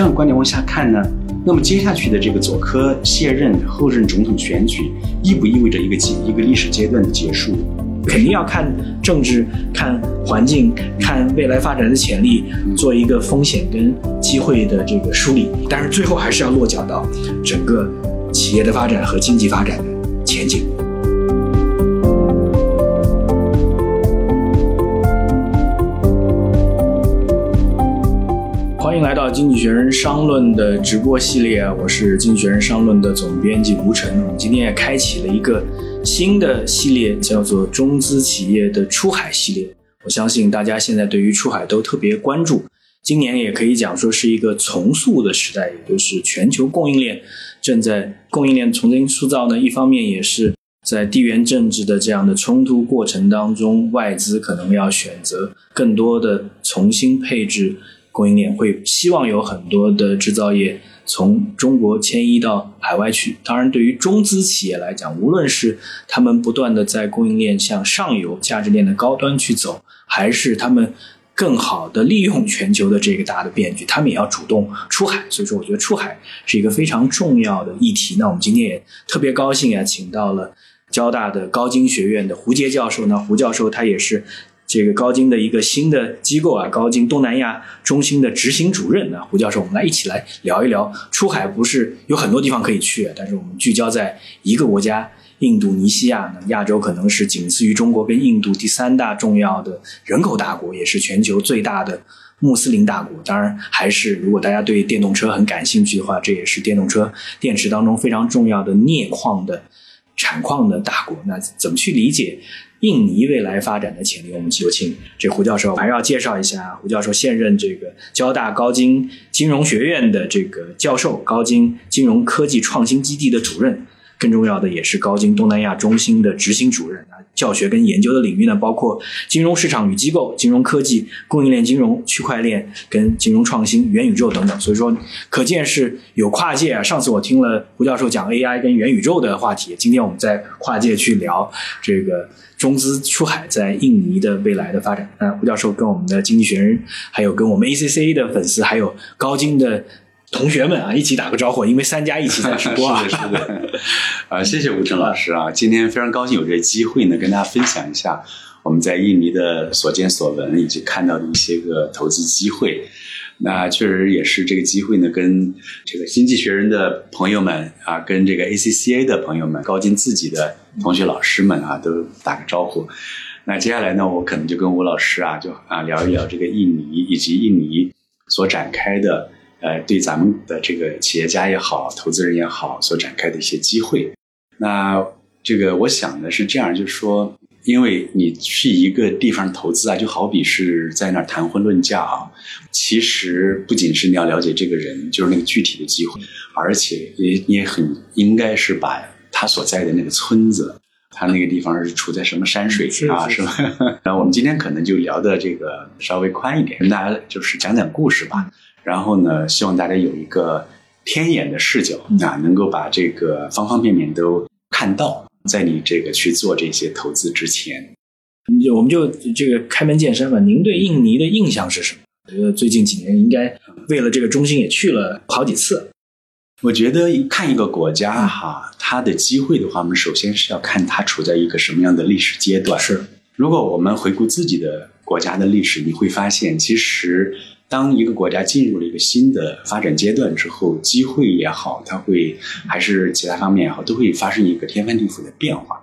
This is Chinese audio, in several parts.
这样的观点往下看呢，那么接下去的这个佐科卸任后任总统选举，意不意味着一个阶一个历史阶段的结束？肯定要看政治、看环境、看未来发展的潜力，做一个风险跟机会的这个梳理。但是最后还是要落脚到整个企业的发展和经济发展的前景。经济学人商论》的直播系列，我是《经济学人商论》的总编辑吴晨。我们今天也开启了一个新的系列，叫做中资企业的出海系列。我相信大家现在对于出海都特别关注。今年也可以讲说是一个重塑的时代，也就是全球供应链正在供应链重新塑造呢。一方面也是在地缘政治的这样的冲突过程当中，外资可能要选择更多的重新配置。供应链会希望有很多的制造业从中国迁移到海外去。当然，对于中资企业来讲，无论是他们不断的在供应链向上游价值链的高端去走，还是他们更好的利用全球的这个大的变局，他们也要主动出海。所以说，我觉得出海是一个非常重要的议题。那我们今天也特别高兴啊，请到了交大的高经学院的胡杰教授。那胡教授他也是。这个高金的一个新的机构啊，高金东南亚中心的执行主任啊，胡教授，我们来一起来聊一聊出海。不是有很多地方可以去，但是我们聚焦在一个国家——印度尼西亚。呢，亚洲可能是仅次于中国跟印度第三大重要的人口大国，也是全球最大的穆斯林大国。当然，还是如果大家对电动车很感兴趣的话，这也是电动车电池当中非常重要的镍矿的产矿的大国。那怎么去理解？印尼未来发展的潜力，我们有请这胡教授，还要介绍一下胡教授现任这个交大高精金融学院的这个教授，高精金融科技创新基地的主任，更重要的也是高金东南亚中心的执行主任啊。教学跟研究的领域呢，包括金融市场与机构、金融科技、供应链金融、区块链跟金融创新、元宇宙等等。所以说，可见是有跨界啊。上次我听了胡教授讲 AI 跟元宇宙的话题，今天我们在跨界去聊这个中资出海在印尼的未来的发展。那胡教授跟我们的经济学人，还有跟我们 ACCA 的粉丝，还有高金的。同学们啊，一起打个招呼，因为三家一起在直播啊。是的，啊，谢谢吴成老师啊，今天非常高兴有这个机会呢，跟大家分享一下我们在印尼的所见所闻以及看到的一些个投资机会。那确实也是这个机会呢，跟这个经济学人的朋友们啊，跟这个 ACCA 的朋友们，高金自己的同学老师们啊，都打个招呼。那接下来呢，我可能就跟吴老师啊，就啊聊一聊这个印尼以及印尼所展开的。呃，对咱们的这个企业家也好，投资人也好，所展开的一些机会。那这个我想的是这样，就是说，因为你去一个地方投资啊，就好比是在那儿谈婚论嫁啊。其实不仅是你要了解这个人，就是那个具体的机会，而且也也很应该是把他所在的那个村子，他那个地方是处在什么山水啊，是吧？那我们今天可能就聊的这个稍微宽一点，跟大家就是讲讲故事吧。然后呢，希望大家有一个天眼的视角啊，能够把这个方方面面都看到，在你这个去做这些投资之前，我们就这个开门见山吧。您对印尼的印象是什么？我觉得最近几年应该为了这个中心也去了好几次。我觉得看一个国家哈，它的机会的话，我们首先是要看它处在一个什么样的历史阶段。是，如果我们回顾自己的国家的历史，你会发现其实。当一个国家进入了一个新的发展阶段之后，机会也好，它会还是其他方面也好，都会发生一个天翻地覆的变化。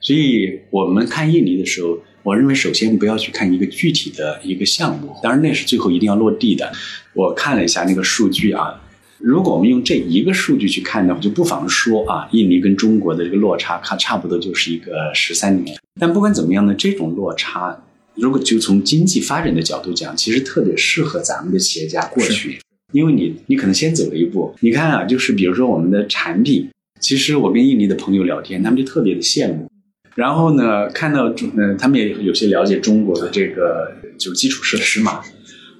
所以，我们看印尼的时候，我认为首先不要去看一个具体的一个项目，当然那是最后一定要落地的。我看了一下那个数据啊，如果我们用这一个数据去看的话，就不妨说啊，印尼跟中国的这个落差，看差不多就是一个十三年。但不管怎么样呢，这种落差。如果就从经济发展的角度讲，其实特别适合咱们的企业家过去，因为你你可能先走了一步。你看啊，就是比如说我们的产品，其实我跟印尼的朋友聊天，他们就特别的羡慕。然后呢，看到中，嗯，他们也有些了解中国的这个就是基础设施嘛，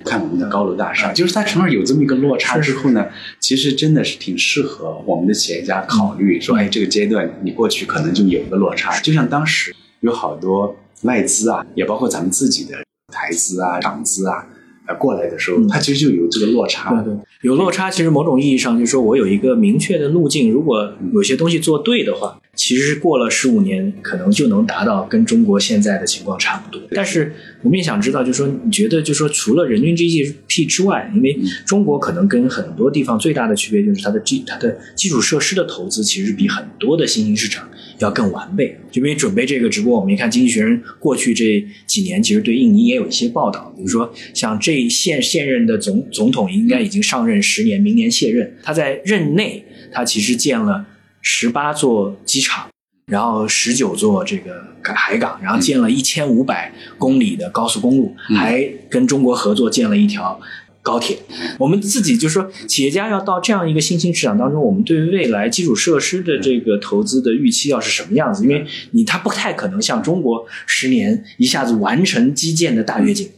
看我们的高楼大厦，就是它成尔有这么一个落差之后呢，其实真的是挺适合我们的企业家考虑说，哎，这个阶段你过去可能就有一个落差，就像当时有好多。外资啊，也包括咱们自己的台资啊、港资啊，呃过来的时候，它其实就有这个落差。对对，有落差，其实某种意义上就是说我有一个明确的路径，如果有些东西做对的话，其实过了十五年，可能就能达到跟中国现在的情况差不多。但是我们也想知道，就是说你觉得，就是说除了人均 GDP 之外，因为中国可能跟很多地方最大的区别就是它的基它的基础设施的投资其实比很多的新兴市场要更完备。就因为准备这个直播，我们一看《经济学人》过去这几年，其实对印尼也有一些报道，比如说像这现现任的总总统应该已经上任十年，明年卸任，他在任内他其实建了十八座机场。然后十九座这个海港，然后建了一千五百公里的高速公路，还跟中国合作建了一条高铁。我们自己就说，企业家要到这样一个新兴市场当中，我们对未来基础设施的这个投资的预期要是什么样子？因为你它不太可能像中国十年一下子完成基建的大跃进。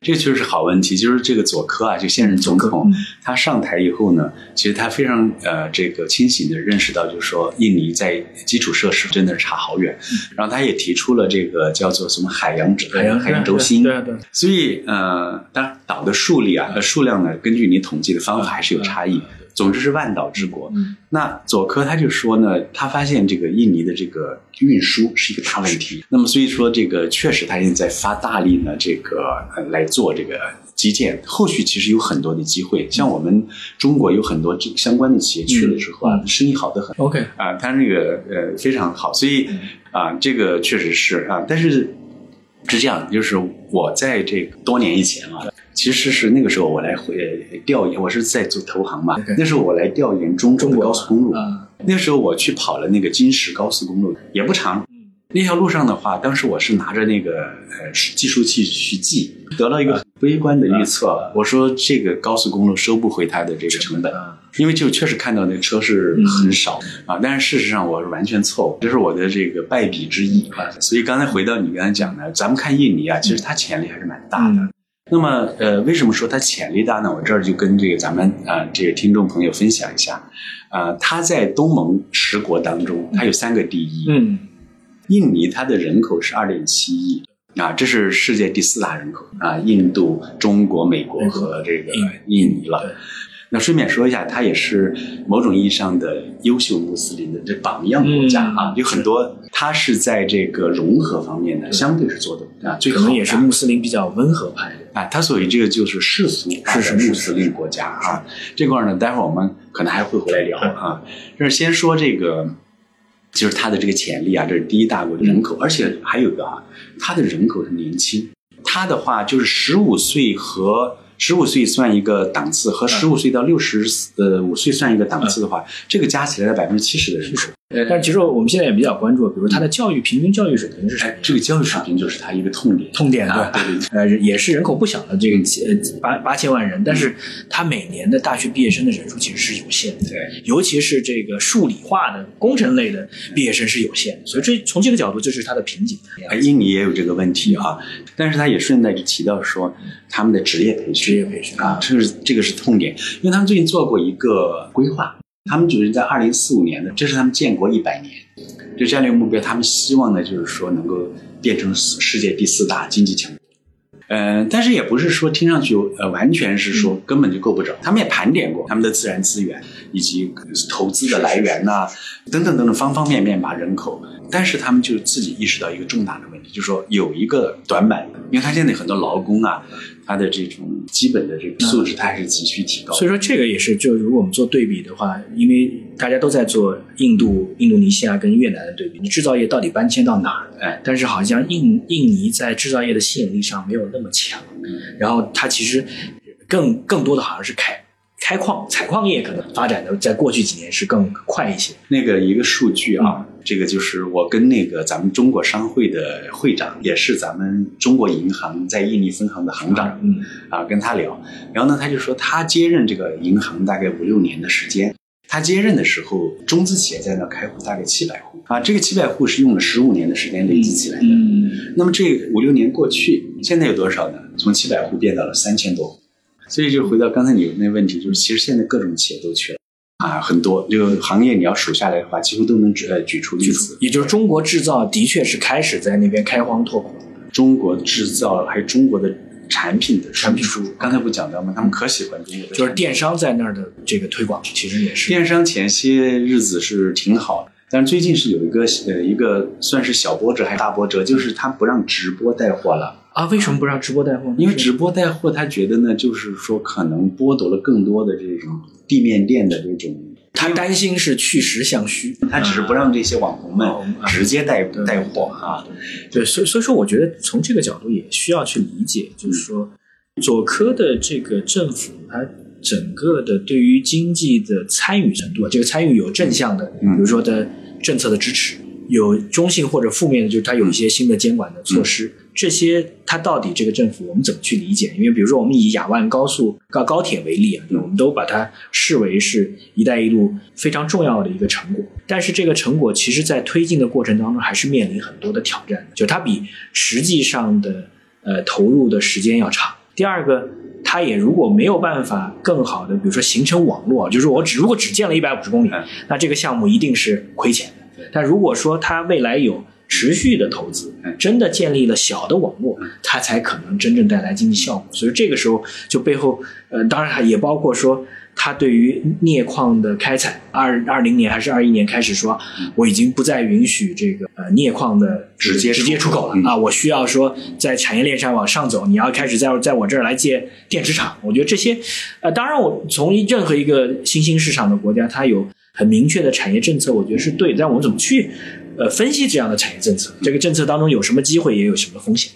这个确实是好问题，就是这个佐科啊，就现任总统，他上台以后呢，其实他非常呃这个清醒的认识到，就是说印尼在基础设施真的是差好远，然后他也提出了这个叫做什么海洋海洋海洋轴心，对对。所以呃，当然岛的数力啊和数量呢，根据你统计的方法还是有差异。总之是万岛之国。那佐科他就说呢，他发现这个印尼的这个运输是一个大问题。那么所以说这个确实他现在发大力呢，这个来做这个基建。后续其实有很多的机会，像我们中国有很多这相关的企业去了之后啊，生意好的很。OK 啊，他那个呃非常好，所以啊这个确实是啊，但是是这样，就是我在这个多年以前啊。其实是那个时候我来回调研，我是在做投行嘛。那时候我来调研中中国高速公路。那时候我去跑了那个金石高速公路，也不长。那条路上的话，当时我是拿着那个呃计数器去记，得了一个悲观的预测。我说这个高速公路收不回它的这个成本，因为就确实看到那个车是很少啊。但是事实上我是完全错误，这是我的这个败笔之一啊。所以刚才回到你刚才讲的，咱们看印尼啊，其实它潜力还是蛮大的。那么，呃，为什么说它潜力大呢？我这儿就跟这个咱们啊，这个听众朋友分享一下，啊，它在东盟十国当中，它有三个第一。嗯，印尼它的人口是二点七亿，啊，这是世界第四大人口啊，印度、中国、美国和这个印尼了。那顺便说一下，它也是某种意义上的优秀穆斯林的这榜样国家啊，有很多。它是在这个融合方面呢，相对是做的啊，最可能也是穆斯林比较温和派的啊。它所以这个就是世俗是是穆斯林国家啊。这块呢，待会儿我们可能还会回来聊啊。就是先说这个，就是它的这个潜力啊，这是第一大国的人口，而且还有一个啊，它的人口是年轻，它的话就是十五岁和。十五岁算一个档次，和十五岁到六十呃五岁算一个档次的话，这个加起来百分之七十的人口。但其实我们现在也比较关注，比如他的教育平均教育水平是什么？这个教育水平就是他一个痛点。痛点对对对。呃，也是人口不小的这个呃八八千万人，但是他每年的大学毕业生的人数其实是有限的。对。尤其是这个数理化的工程类的毕业生是有限的，所以这从这个角度就是他的瓶颈。印尼也有这个问题啊，但是他也顺带着提到说他们的职业培训，职业培训啊，这是这个是痛点，因为他们最近做过一个规划。他们就是在二零四五年的，这是他们建国一百年，这战略目标。他们希望呢，就是说能够变成世界第四大经济强国。嗯，但是也不是说听上去呃完全是说根本就够不着。他们也盘点过他们的自然资源以及投资的来源呐，等等等等方方面面吧，人口。但是他们就自己意识到一个重大的问题，就是说有一个短板，因为他现在很多劳工啊。他的这种基本的这个素质，他还是急需提高。所以说，这个也是，就如果我们做对比的话，因为大家都在做印度、印度尼西亚跟越南的对比，你制造业到底搬迁到哪儿？哎，但是好像印印尼在制造业的吸引力上没有那么强。然后它其实更更多的好像是开开矿、采矿业可能发展的，在过去几年是更快一些。那个一个数据啊。这个就是我跟那个咱们中国商会的会长，也是咱们中国银行在印尼分行的行长，嗯，啊，跟他聊，然后呢，他就说他接任这个银行大概五六年的时间，他接任的时候，中资企业在那开户大概七百户，啊，这个七百户是用了十五年的时间累积起来的，嗯，那么这五六年过去，现在有多少呢？从七百户变到了三千多户，所以就回到刚才你那问题，就是其实现在各种企业都缺了。啊，很多这个行业你要数下来的话，几乎都能举呃举出例子。也就是中国制造的确是开始在那边开荒拓土。中国制造还有中国的产品的产品输出。刚才不讲到吗？他们可喜欢中国的，就是电商在那儿的这个推广，其实也是电商前些日子是挺好的。但是最近是有一个呃一个算是小波折还是大波折，就是他不让直播带货了啊？为什么不让直播带货呢？因为直播带货，他觉得呢，就是说可能剥夺了更多的这种地面店的这种，他担心是去实向虚，他只是不让这些网红们直接带对带货啊。对，所以所以说，我觉得从这个角度也需要去理解，就是说，佐科的这个政府，它整个的对于经济的参与程度啊，这个参与有正向的，嗯比如说的政策的支持，有中性或者负面的，就是它有一些新的监管的措施。这些它到底这个政府我们怎么去理解？因为比如说我们以雅万高速高高铁为例啊，我们都把它视为是“一带一路”非常重要的一个成果。但是这个成果其实在推进的过程当中，还是面临很多的挑战的，就它比实际上的呃投入的时间要长。第二个，它也如果没有办法更好的，比如说形成网络，就是我只如果只建了一百五十公里嗯，那这个项目一定是亏钱的。但如果说它未来有持续的投资嗯，真的建立了小的网络，它才可能真正带来经济效果。所以这个时候就背后，呃，当然也包括说，它对于镍矿的开采，二二零年还是二一年开始说，我已经不再允许这个呃镍矿的直接直接出口了。啊，我需要说在产业链上往上走，你要开始在在我这儿来建电池厂。我觉得这些，呃，当然我从任何一个新兴市场的国家，它有很明确的产业政策，我觉得是对。但我们怎么去呃分析这样的产业政策？这个政策当中有什么机会，也有什么风险？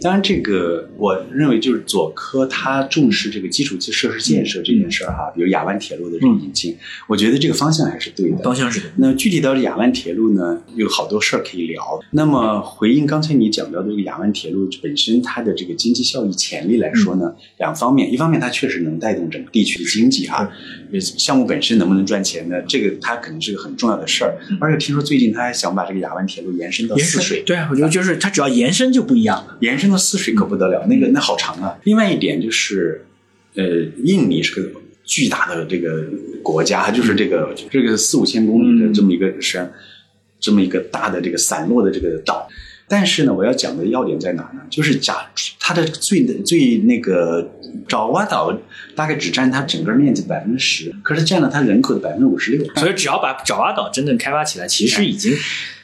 当然，这个我认为就是左科他重视这个基础设施建设这件事儿哈，比如雅万铁路的这个引进，我觉得这个方向还是对的。方向是那具体到雅万铁路呢，有好多事儿可以聊。那么回应刚才你讲到的这个雅万铁路本身它的这个经济效益潜力来说呢，两方面，一方面它确实能带动整个地区的经济啊，呃项目本身能不能赚钱呢？这个它可能是个很重要的事儿。而且听说最近他还想把这个雅万铁路延伸到泗水，对啊，我觉得就是它只要延伸就不一样了。延伸到泗水可不得了，那个那好长啊。另外一点就是，呃，印尼是个巨大的这个国家，就是这个这个四五千公里的这么一个山，这么一个大的这个散落的这个岛。但是呢，我要讲的要点在哪呢？就是假它的最最那个爪哇岛大概只占它整个面积百分之十，可是占了它人口的百分之五十六。所以只要把爪哇岛真正开发起来，其实已经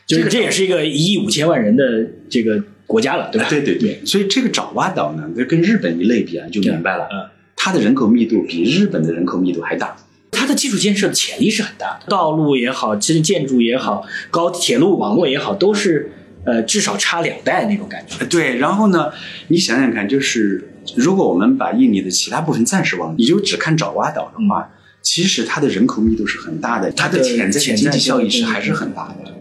就这个是这也是一个一亿五千万人的这个国家了，对吧？对对对，所以这个爪哇岛呢，跟日本一类比啊，就明白了，嗯，它的人口密度比日本的人口密度还大。它的基础建设的潜力是很大的，道路也好，其实建筑也好，高铁路网络也好，都是呃至少差两代那种感觉。对，然后呢，你想想看，就是如果我们把印尼的其他部分暂时忘记，你就只看爪哇岛的话，其实它的人口密度是很大的，它的潜在经济效益是还是很大的。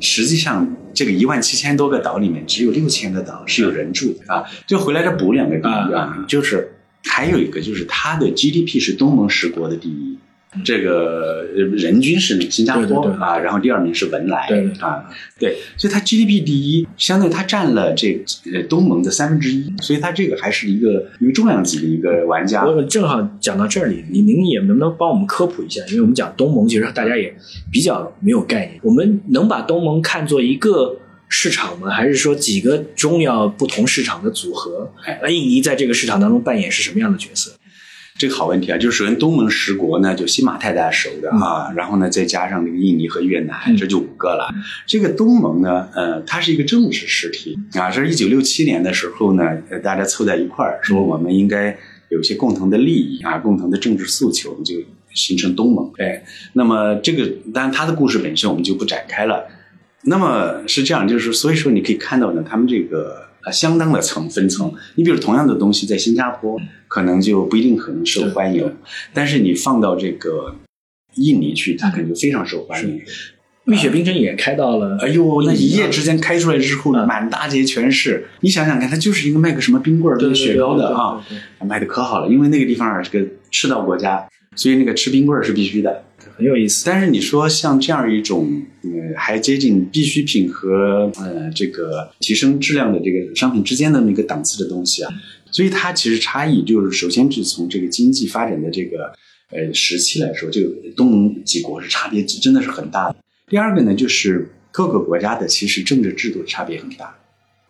实际上，这个一万七千多个岛里面，只有六千个岛是有人住的啊。就回来再补两个比喻啊，就是还有一个就是它的 GDP 是东盟十国的第一。这个呃人均是新加坡啊，然后第二名是文莱对对对啊，对，所以它 GDP 第一，相对它占了这呃东盟的三分之一，所以它这个还是一个一个重量级的一个玩家。我正好讲到这里，您您也能不能帮我们科普一下？因为我们讲东盟，其实大家也比较没有概念。我们能把东盟看作一个市场吗？还是说几个重要不同市场的组合？哎那印尼在这个市场当中扮演是什么样的角色？这个好问题啊，就是首先东盟十国呢，就新马泰大家熟的啊，然后呢再加上这个印尼和越南，嗯这就五个了。这个东盟呢，呃，它是一个政治实体啊，这是一九六七年的时候呢，呃大家凑在一块儿说我们应该有一些共同的利益啊，共同的政治诉求，就形成东盟。哎，那么这个当然它的故事本身我们就不展开了。那么是这样，就是所以说你可以看到呢，他们这个呃相当的层分层。你比如同样的东西在新加坡可能就不一定很受欢迎，但是你放到这个印尼去，它肯定非常受欢迎。蜜雪冰城也开到了，哎呦，那一夜之间间开出来之后，嗯满大街全是。你想想看，它就是一个卖个什么冰棍儿、对卖雪糕的啊，，卖的可好了。因为那个地方啊是个赤道国家，所以那个吃冰棍儿是必须的。对很有意思。但是你说像这样一种，呃，还接近必需品和呃这个提升质量的这个商品之间的那个档次的东西啊，所以它其实差异就是，首先是从这个经济发展的这个呃时期来说，这个东盟几国是差别真的是很大的。第二个呢，就是各个国家的其实政治制度差别很大，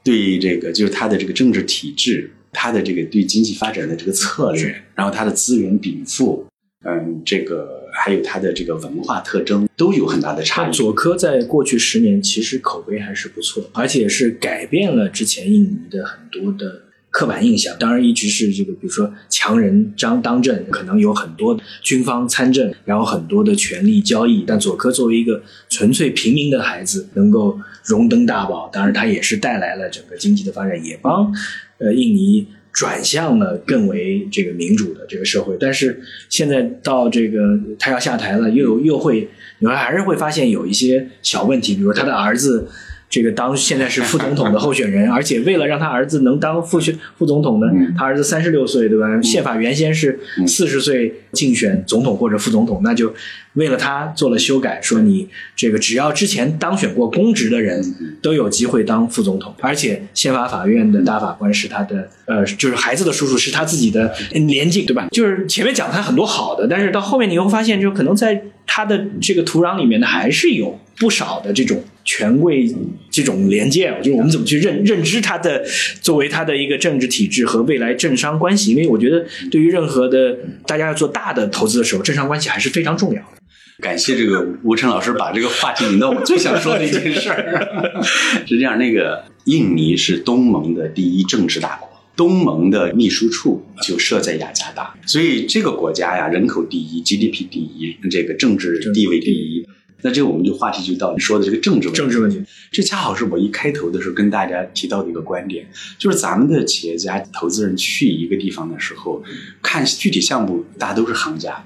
对于这个就是它的这个政治体制。它的这个对经济发展的这个策略，然后它的资源禀赋，嗯，这个还有它的这个文化特征都有很大的差异。佐科在过去十年其实口碑还是不错，而且是改变了之前印尼的很多的。刻板印象当然一直是这个，比如说强人张当政，可能有很多军方参政，然后很多的权力交易。但佐科作为一个纯粹平民的孩子，能够荣登大宝，当然他也是带来了整个经济的发展，也帮呃印尼转向了更为这个民主的这个社会。但是现在到这个他要下台了，又又会你们还是会发现有一些小问题，比如他的儿子。这个当现在是副总统的候选人，而且为了让他儿子能当副选副总统呢，他儿子三十六岁，对吧？宪法原先是四十岁竞选总统或者副总统，那就为了他做了修改，说你这个只要之前当选过公职的人都有机会当副总统，而且宪法法院的大法官是他的，呃，就是孩子的叔叔是他自己的连襟，对吧？就是前面讲他很多好的，但是到后面你会发现，就可能在他的这个土壤里面呢，还是有不少的这种。权贵这种连接，就是我们怎么去认认知它的作为它的一个政治体制和未来政商关系？因为我觉得对于任何的大家要做大的投资的时候，政商关系还是非常重要的。感谢这个吴晨老师把这个话题引到我最想说的一件事儿。是这样，那个印尼是东盟的第一政治大国，东盟的秘书处就设在雅加达，所以这个国家呀，人口第一，GDP 第一，这个政治地位第一。那这个我们就话题就到你说的这个政治问题。政治问题，这恰好是我一开头的时候跟大家提到的一个观点，就是咱们的企业家、投资人去一个地方的时候，看具体项目，大家都是行家。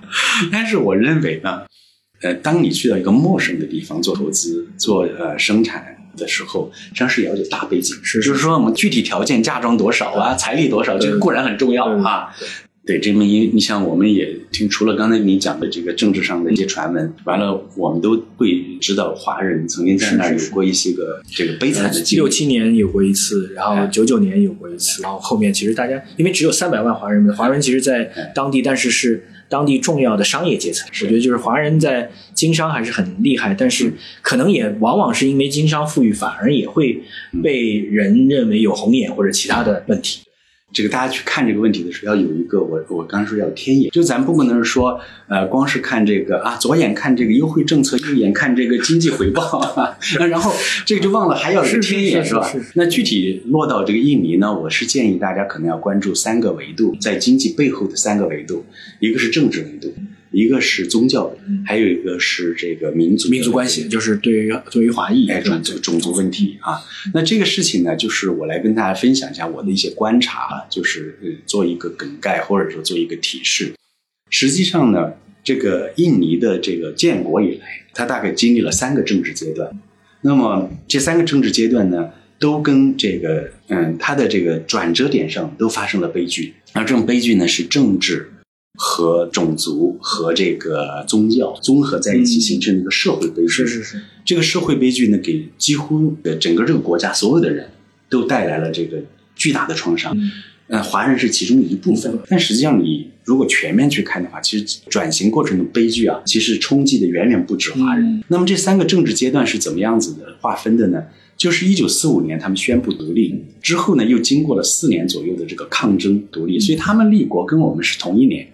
但是我认为呢，呃，当你去到一个陌生的地方做投资、做呃生产的时候，实际上是了解大背景，是就是说我们具体条件、嫁妆多少啊、财力多少，这个固然很重要啊。对，这么一，你像我们也听，除了刚才你讲的这个政治上的一些传闻，完了，我们都会知道华人曾经在那儿有过一些个这个悲惨的经历。六七年有过一次，然后九九年有过一次，然后后面其实大家因为只有三百万华人，华人其实在当地，但是是当地重要的商业阶层。我觉得就是华人在经商还是很厉害，但是可能也往往是因为经商富裕，反而也会被人认为有红眼或者其他的问题。这个大家去看这个问题的时候，要有一个我我刚说要天眼，就咱不可能是说，呃，光是看这个啊，左眼看这个优惠政策，右眼看这个经济回报，然后这个就忘了还要有天眼是吧？那具体落到这个印尼呢，我是建议大家可能要关注三个维度，在经济背后的三个维度，一个是政治维度。一个是宗教的，还有一个是这个民族民族关系，就是对于对于华裔种族种族问题啊。那这个事情呢，就是我来跟大家分享一下我的一些观察，就是呃做一个梗概或者说做一个提示。实际上呢，这个印尼的这个建国以来，它大概经历了三个政治阶段。那么这三个政治阶段呢，都跟这个嗯它的这个转折点上都发生了悲剧。而这种悲剧呢，是政治。和种族和这个宗教综合在一起，形成一个社会悲剧。是是是，这个社会悲剧呢，给几乎整个这个国家所有的人都带来了这个巨大的创伤。呃，华人是其中一部分，但实际上你如果全面去看的话，其实转型过程的悲剧啊，其实冲击的远远不止华人。那么这三个政治阶段是怎么样子的划分的呢？就是一九四五年他们宣布独立之后呢，又经过了四年左右的这个抗争独立，所以他们立国跟我们是同一年。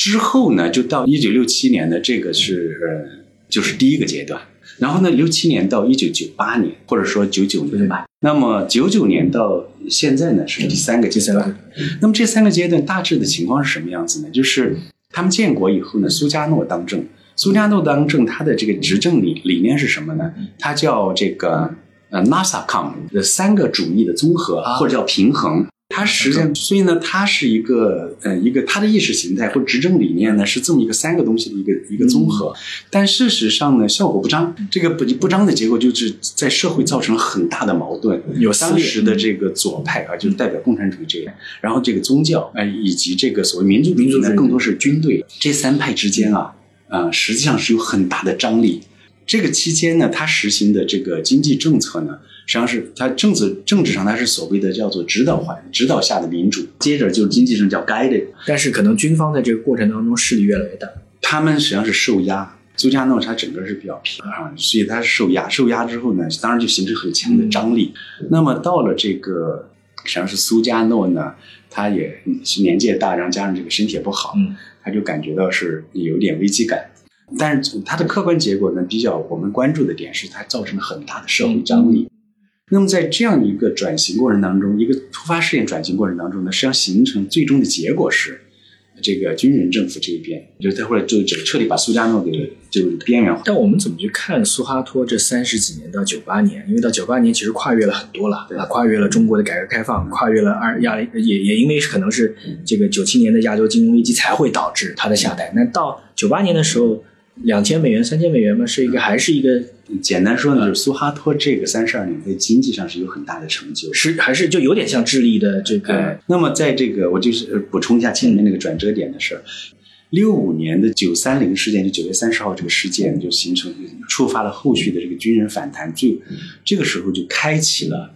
之后呢，就到一九六七年的这个是呃，就是第一个阶段。然后呢，六七年到一九九八年，或者说九九年吧。那么九九年到现在呢，是第三个阶段。那么这三个阶段大致的情况是什么样子呢？就是他们建国以后呢，苏加诺当政。苏加诺当政，他的这个执政理理念是什么呢？他叫这个呃 NASACOM 的三个主义的综合，或者叫平衡。它实际上，所以呢，它是一个，呃，一个它的意识形态或执政理念呢，是这么一个三个东西的一个一个综合。但事实上呢，效果不彰。这个不不彰的结果，就是在社会造成了很大的矛盾。有当时的这个左派啊，就是代表共产主义这样，然后这个宗教，呃，以及这个所谓民族主义呢，更多是军队。这三派之间啊，啊，实际上是有很大的张力。这个期间呢，他实行的这个经济政策呢。实际上是它政治政治上它是所谓的叫做指导环指导下的民主，接着就是经济上叫 guide，但是可能军方在这个过程当中势力越来越大，他们实际上是受压。苏加诺他整个是比较平啊，所以他受压，受压之后呢，当然就形成很强的张力。那么到了这个实际上是苏加诺呢，他也是年纪也大，然后加上这个身体也不好，嗯他就感觉到是有点危机感。但是它的客观结果呢，比较我们关注的点是它造成了很大的社会张力。那么在这样一个转型过程当中，一个突发事件转型过程当中呢，实际上形成最终的结果是，这个军人政府这一边，就是他后来就就彻底把苏加诺给就边缘化。但我们怎么去看苏哈托这三十几年到九八年？因为到九八年其实跨越了很多了，对啊，跨越了中国的改革开放，跨越了二亚也也因为可能是这个九七年的亚洲金融危机才会导致他的下台。那到九八年的时候，两千美元、三千美元嘛，是一个还是一个简单说呢，就是苏哈托这个三十二年在经济上是有很大的成就。是还是就有点像智利的这个呃，那么在这个我就是呃补充一下前面那个转折点的事儿。六五年的九三零事件，就九月三十号这个事件，就形成触发了后续的这个军人反弹，就这个时候就开启了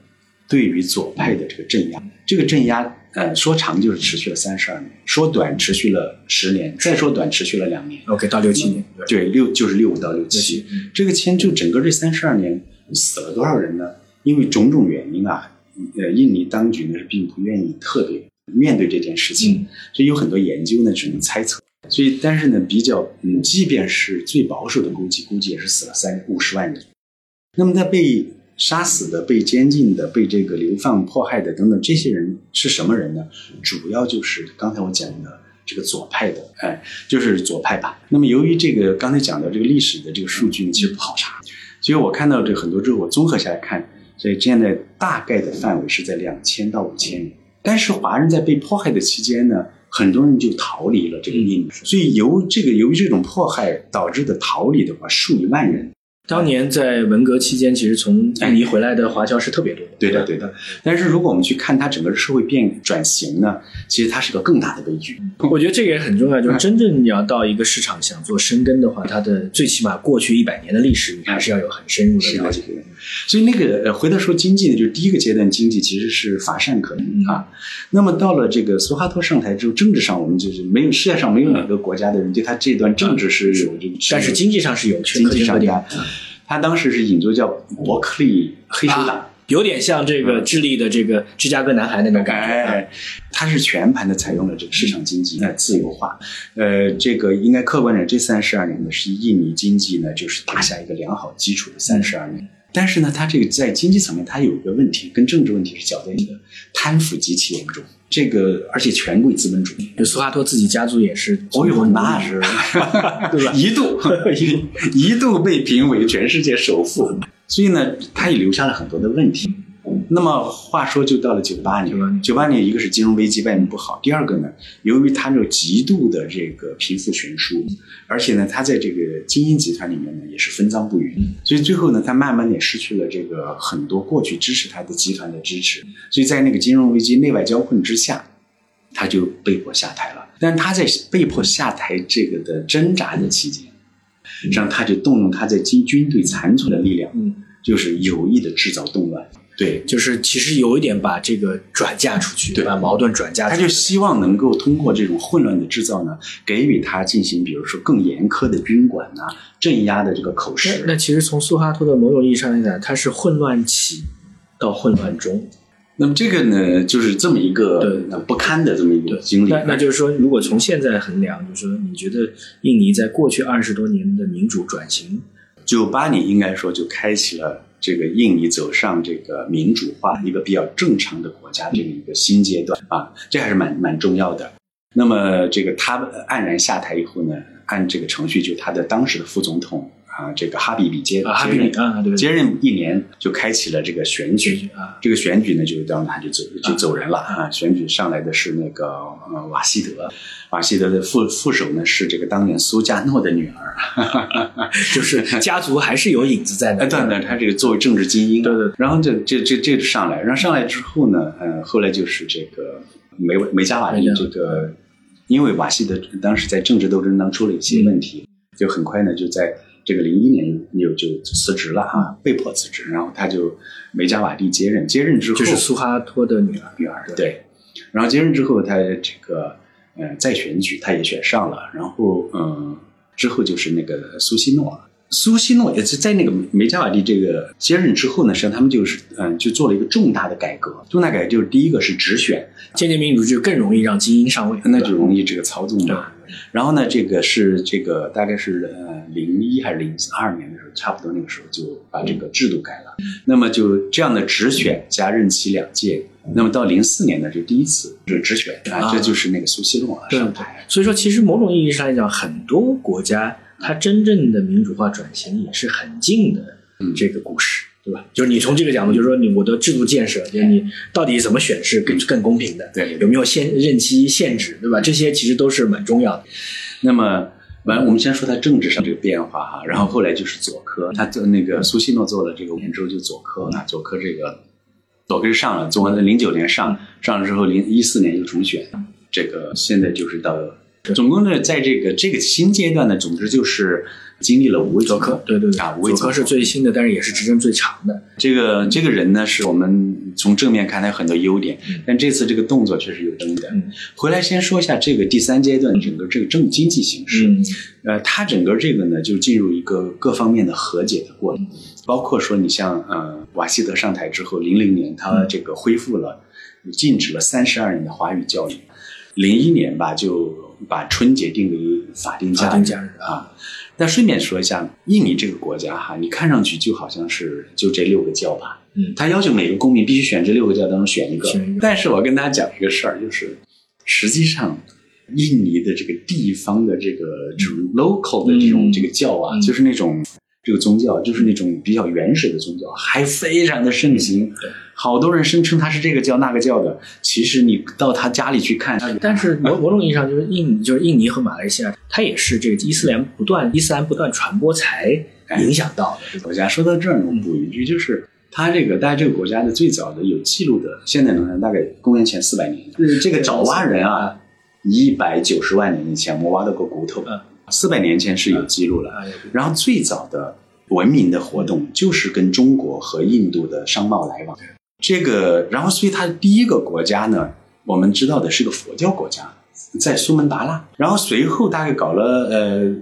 对于左派的这个镇压。这个镇压，呃，说长就是持续了三十二年，说短持续了十年，再说短持续了两年。OK 到六七年，对对，六就是六五到六七，嗯这个签就整个这三十二年死了多少人呢？因为种种原因啊，呃，印尼当局呢是并不愿意特别面对这件事情，嗯所以有很多研究呢只能猜测。所以，但是呢，比较嗯，即便是最保守的估计，估计也是死了三五十万人。那么，在被杀死的、被监禁的、被这个流放迫害的等等这些人是什么人呢？主要就是刚才我讲的这个左派的，哎，就是左派吧。那么，由于这个刚才讲的这个历史的这个数据呢，其实不好查，所以我看到这很多之后，我综合下来看，所以现在大概的范围是在两千到五千人。但是华人在被迫害的期间呢，很多人就逃离了这个印度，所以由这个由于这种迫害导致的逃离的话，数以万人。当年在文革期间，其实从印尼回来的华侨是特别多的。对的，对的。但是如果我们去看它整个社会变转型呢，其实它是个更大的悲剧。我觉得这个也很重要，就是真正你要到一个市场想做深耕的话，它的最起码过去一百年的历史，你还是要有很深入的了解。所以那个呃，回到说经济呢，就是第一个阶段经济其实是乏善可陈啊。那么到了这个苏哈托上台之后，政治上我们就是没有世界上没有哪个国家的人对他这段政治是有这个，但是经济上是有经济上的。他当时是引入叫伯克利黑手党。有点像这个智利的这个芝加哥男孩那种感觉，哎，它是全盘的采用了这个市场经济，那，自由化，呃，这个应该客观点，这三十二年呢是印尼经济呢就是打下一个良好基础的三十二年。但是呢，它这个在经济层面，它有一个问题，跟政治问题是搅在一起的，贪腐极其严重。这个而且权贵资本主义，就苏哈托自己家族也是，哦呦，那是对吧？一度 一一度被评为全世界首富。所以呢，他也留下了很多的问题。那么话说，就到了九八年，九八年一个是金融危机外面不好，第二个呢，由于他这个极度的这个贫富悬殊，而且呢，他在这个精英集团里面呢也是分赃不匀，所以最后呢，他慢慢也失去了这个很多过去支持他的集团的支持，所以在那个金融危机内外交困之下，他就被迫下台了。但他在被迫下台这个的挣扎的期间。让他就动用他在军军队残存的力量，嗯，就是有意的制造动乱。对，就是其实有一点把这个转嫁出去，对，把矛盾转嫁出去。他就希望能够通过这种混乱的制造呢，给予他进行，比如说更严苛的军管呐、啊、镇压的这个口实。那其实从苏哈托的某种意义上来讲，他是混乱起到混乱中。那么这个呢，就是这么一个不堪的这么一个经历。那那就是说，如果从现在衡量，就是说，你觉得印尼在过去二十多年的民主转型，九八年应该说就开启了这个印尼走上这个民主化一个比较正常的国家这么一个新阶段啊，这还是蛮蛮重要的。那么这个他黯然下台以后呢，按这个程序，就他的当时的副总统。啊，这个哈比比接啊，接任啊，对，接任一年就开启了这个选举啊，这个选举呢，就当他就走就走人了啊。选举上来的是那个呃瓦西德，瓦西德的副副手呢是这个当年苏加诺的女儿，就是 家族还是有影子在的。对对，他这个作为政治精英，对对。然后这这这这上来，然后上来之后呢，呃，后来就是这个梅梅加瓦利这个，因为瓦西德当时在政治斗争当中出了一些问题，就很快呢就在。这个零一年又就辞职了哈，被迫辞职，然后他就梅加瓦蒂接任，接任之后就是苏哈托的女儿，女儿对，然后接任之后，他这个呃再选举他也选上了，然后嗯之后就是那个苏西诺，苏西诺也是在那个梅加瓦蒂这个接任之后呢，实际上他们就是嗯，就做了一个重大的改革。重大改革就是第一个是直选，间接民主就更容易让精英上位，那就容易这个操纵嘛。然后呢，这个是这个大概是呃零一还是零二年的时候，差不多那个时候就把这个制度改了。那么就这样的直选加任期两届，那么到零四年呢，就第一次就是直选啊，这就是那个苏西诺上台。所以说，其实某种意义上来讲，很多国家。它真正的民主化转型也是很近的这个故事，对吧？就是你从这个角度，就是说你我的制度建设，就是你到底怎么选是更更公平的，对，有没有限任期限制，对吧？这些其实都是蛮重要的。那么完，我们先说他政治上这个变化哈，然后后来就是左科，他做那个苏西诺做了这个五年之后就左科啊，左科这个左科上了，做完零九年上上了之后，零一四年又重选，这个现在就是到。总共呢，在这个这个新阶段呢，总之就是经历了五位佐科，对对对，啊，五位佐科是最新的，但是也是执政最长的。这个这个人呢，是我们从正面看他有很多优点，但这次这个动作确实有争议的。回来先说一下这个第三阶段整个这个政经济形势，呃，他整个这个呢就进入一个各方面的和解的过程，包括说你像呃瓦希德上台之后，零零年他这个恢复了禁止了三十二年的华语教育，零一年吧就。把春节定为法定假日啊！那顺便说一下，印尼这个国家哈，你看上去就好像是就这六个教吧？嗯，他要求每个公民必须选这六个教当中选一个。但是我跟大家讲一个事儿，就是实际上印尼的这个地方的这个这种 local 的这种这个教啊，就是那种。这个宗教就是那种比较原始的宗教，还非常的盛行。好多人声称他是这个教那个教的，其实你到他家里去看，但是某某种意义上就是印就是印尼和马来西亚，它也是这个伊斯兰不断伊斯兰不断传播才影响到的国家。说到这儿，我补一句，就是它这个大家这个国家的最早的有记录的现代能源，大概公元前四百年。这个爪哇人啊，一百九十万年以前我挖到过骨头。四百年前是有记录了，然后最早的文明的活动就是跟中国和印度的商贸来往。这个，然后所以它第一个国家呢，我们知道的是个佛教国家，在苏门答腊。然后随后大概搞了呃，